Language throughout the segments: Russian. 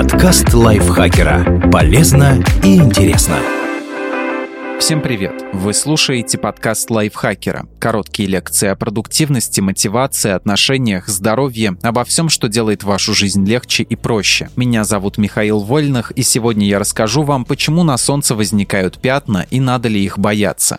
Подкаст лайфхакера. Полезно и интересно. Всем привет! Вы слушаете подкаст лайфхакера. Короткие лекции о продуктивности, мотивации, отношениях, здоровье, обо всем, что делает вашу жизнь легче и проще. Меня зовут Михаил Вольных, и сегодня я расскажу вам, почему на солнце возникают пятна и надо ли их бояться.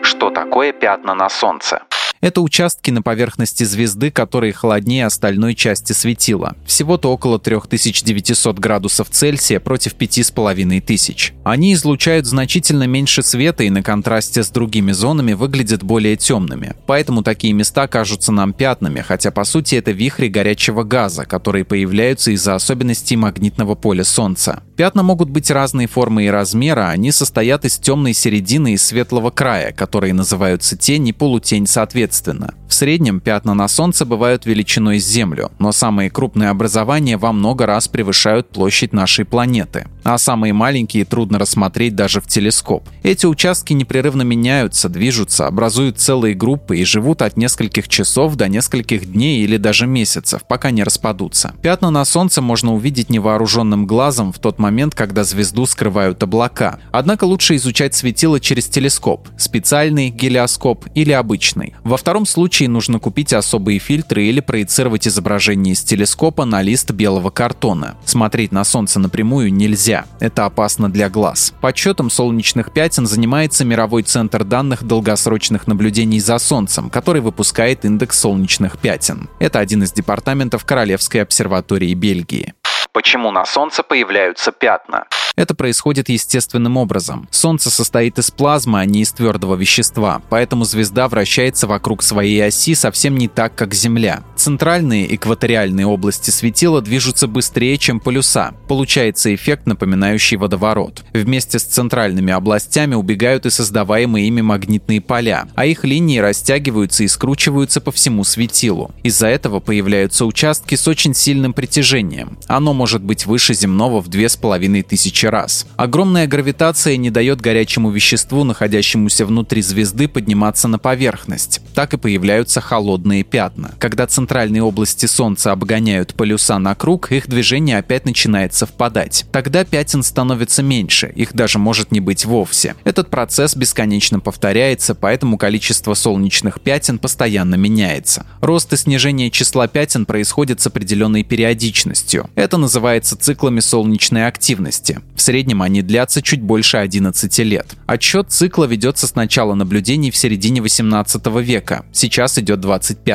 Что такое пятна на солнце? Это участки на поверхности звезды, которые холоднее остальной части светила. Всего-то около 3900 градусов Цельсия против 5500. Они излучают значительно меньше света и на контрасте с другими зонами выглядят более темными. Поэтому такие места кажутся нам пятнами, хотя по сути это вихри горячего газа, которые появляются из-за особенностей магнитного поля Солнца. Пятна могут быть разной формы и размера, они состоят из темной середины и светлого края, которые называются тень и полутень соответственно соответственно – в среднем пятна на Солнце бывают величиной с Землю, но самые крупные образования во много раз превышают площадь нашей планеты. А самые маленькие трудно рассмотреть даже в телескоп. Эти участки непрерывно меняются, движутся, образуют целые группы и живут от нескольких часов до нескольких дней или даже месяцев, пока не распадутся. Пятна на Солнце можно увидеть невооруженным глазом в тот момент, когда звезду скрывают облака. Однако лучше изучать светило через телескоп, специальный гелиоскоп или обычный. Во втором случае случае нужно купить особые фильтры или проецировать изображение из телескопа на лист белого картона. Смотреть на Солнце напрямую нельзя, это опасно для глаз. Подсчетом солнечных пятен занимается мировой центр данных долгосрочных наблюдений за Солнцем, который выпускает индекс солнечных пятен. Это один из департаментов Королевской обсерватории Бельгии. Почему на Солнце появляются пятна? Это происходит естественным образом. Солнце состоит из плазмы, а не из твердого вещества, поэтому звезда вращается вокруг своей оси совсем не так, как Земля. Центральные экваториальные области светила движутся быстрее, чем полюса. Получается эффект, напоминающий водоворот. Вместе с центральными областями убегают и создаваемые ими магнитные поля, а их линии растягиваются и скручиваются по всему светилу. Из-за этого появляются участки с очень сильным притяжением. Оно может быть выше земного в 2500 тысячи раз. Огромная гравитация не дает горячему веществу, находящемуся внутри звезды, подниматься на поверхность. Так и появляются холодные пятна. Когда центральные области Солнца обгоняют полюса на круг, их движение опять начинает совпадать. Тогда пятен становится меньше, их даже может не быть вовсе. Этот процесс бесконечно повторяется, поэтому количество солнечных пятен постоянно меняется. Рост и снижение числа пятен происходит с определенной периодичностью. Это называется циклами солнечной активности. В среднем они длятся чуть больше 11 лет. Отсчет цикла ведется с начала наблюдений в середине 18 века. Сейчас идет 25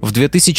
В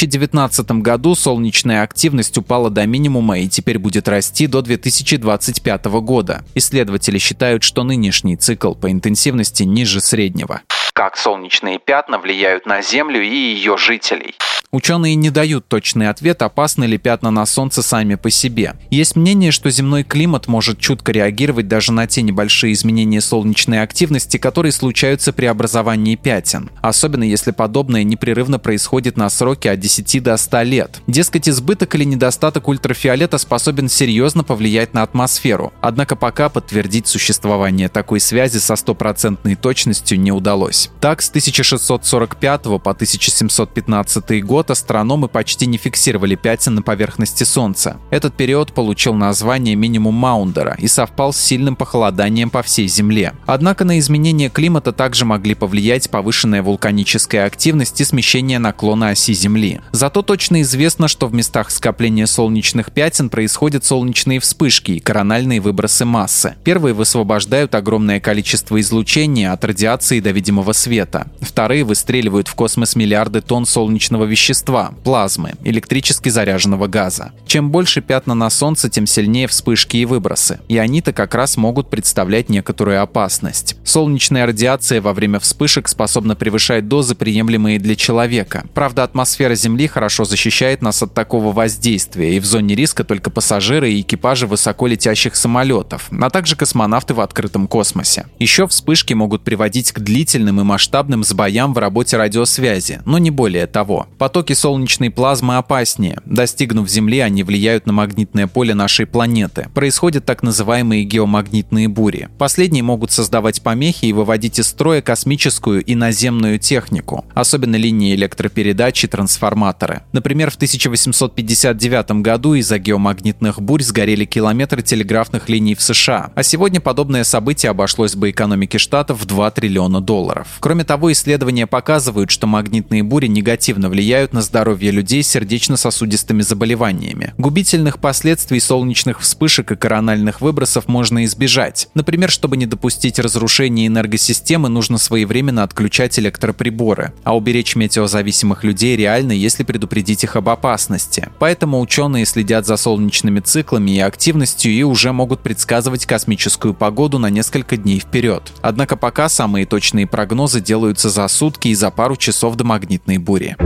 2019 году солнечная активность упала до минимума и теперь будет расти до 2025 года. Исследователи считают, что нынешний цикл по интенсивности ниже среднего. Как солнечные пятна влияют на Землю и ее жителей? Ученые не дают точный ответ, опасны ли пятна на Солнце сами по себе. Есть мнение, что земной климат может чутко реагировать даже на те небольшие изменения солнечной активности, которые случаются при образовании пятен. Особенно если подобное непрерывно происходит на сроке от 10 до 100 лет. Дескать, избыток или недостаток ультрафиолета способен серьезно повлиять на атмосферу. Однако пока подтвердить существование такой связи со стопроцентной точностью не удалось. Так, с 1645 по 1715 год год астрономы почти не фиксировали пятен на поверхности Солнца. Этот период получил название минимум Маундера и совпал с сильным похолоданием по всей Земле. Однако на изменение климата также могли повлиять повышенная вулканическая активность и смещение наклона оси Земли. Зато точно известно, что в местах скопления солнечных пятен происходят солнечные вспышки и корональные выбросы массы. Первые высвобождают огромное количество излучения от радиации до видимого света. Вторые выстреливают в космос миллиарды тонн солнечного вещества плазмы, электрически заряженного газа. Чем больше пятна на Солнце, тем сильнее вспышки и выбросы. И они-то как раз могут представлять некоторую опасность. Солнечная радиация во время вспышек способна превышать дозы, приемлемые для человека. Правда, атмосфера Земли хорошо защищает нас от такого воздействия, и в зоне риска только пассажиры и экипажи высоко летящих самолетов, а также космонавты в открытом космосе. Еще вспышки могут приводить к длительным и масштабным сбоям в работе радиосвязи, но не более того. Потоки солнечной плазмы опаснее. Достигнув Земли, они влияют на магнитное поле нашей планеты. Происходят так называемые геомагнитные бури. Последние могут создавать помехи и выводить из строя космическую и наземную технику, особенно линии электропередач и трансформаторы. Например, в 1859 году из-за геомагнитных бурь сгорели километры телеграфных линий в США, а сегодня подобное событие обошлось бы экономике штатов в 2 триллиона долларов. Кроме того, исследования показывают, что магнитные бури негативно влияют на здоровье людей с сердечно-сосудистыми заболеваниями. Губительных последствий солнечных вспышек и корональных выбросов можно избежать. Например, чтобы не допустить разрушения энергосистемы, нужно своевременно отключать электроприборы, а уберечь метеозависимых людей реально, если предупредить их об опасности. Поэтому ученые следят за солнечными циклами и активностью и уже могут предсказывать космическую погоду на несколько дней вперед. Однако пока самые точные прогнозы делаются за сутки и за пару часов до магнитной бури.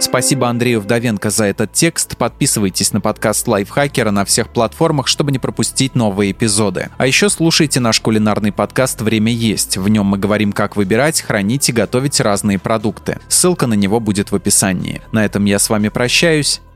Спасибо Андрею Вдовенко за этот текст. Подписывайтесь на подкаст Лайфхакера на всех платформах, чтобы не пропустить новые эпизоды. А еще слушайте наш кулинарный подкаст «Время есть». В нем мы говорим, как выбирать, хранить и готовить разные продукты. Ссылка на него будет в описании. На этом я с вами прощаюсь.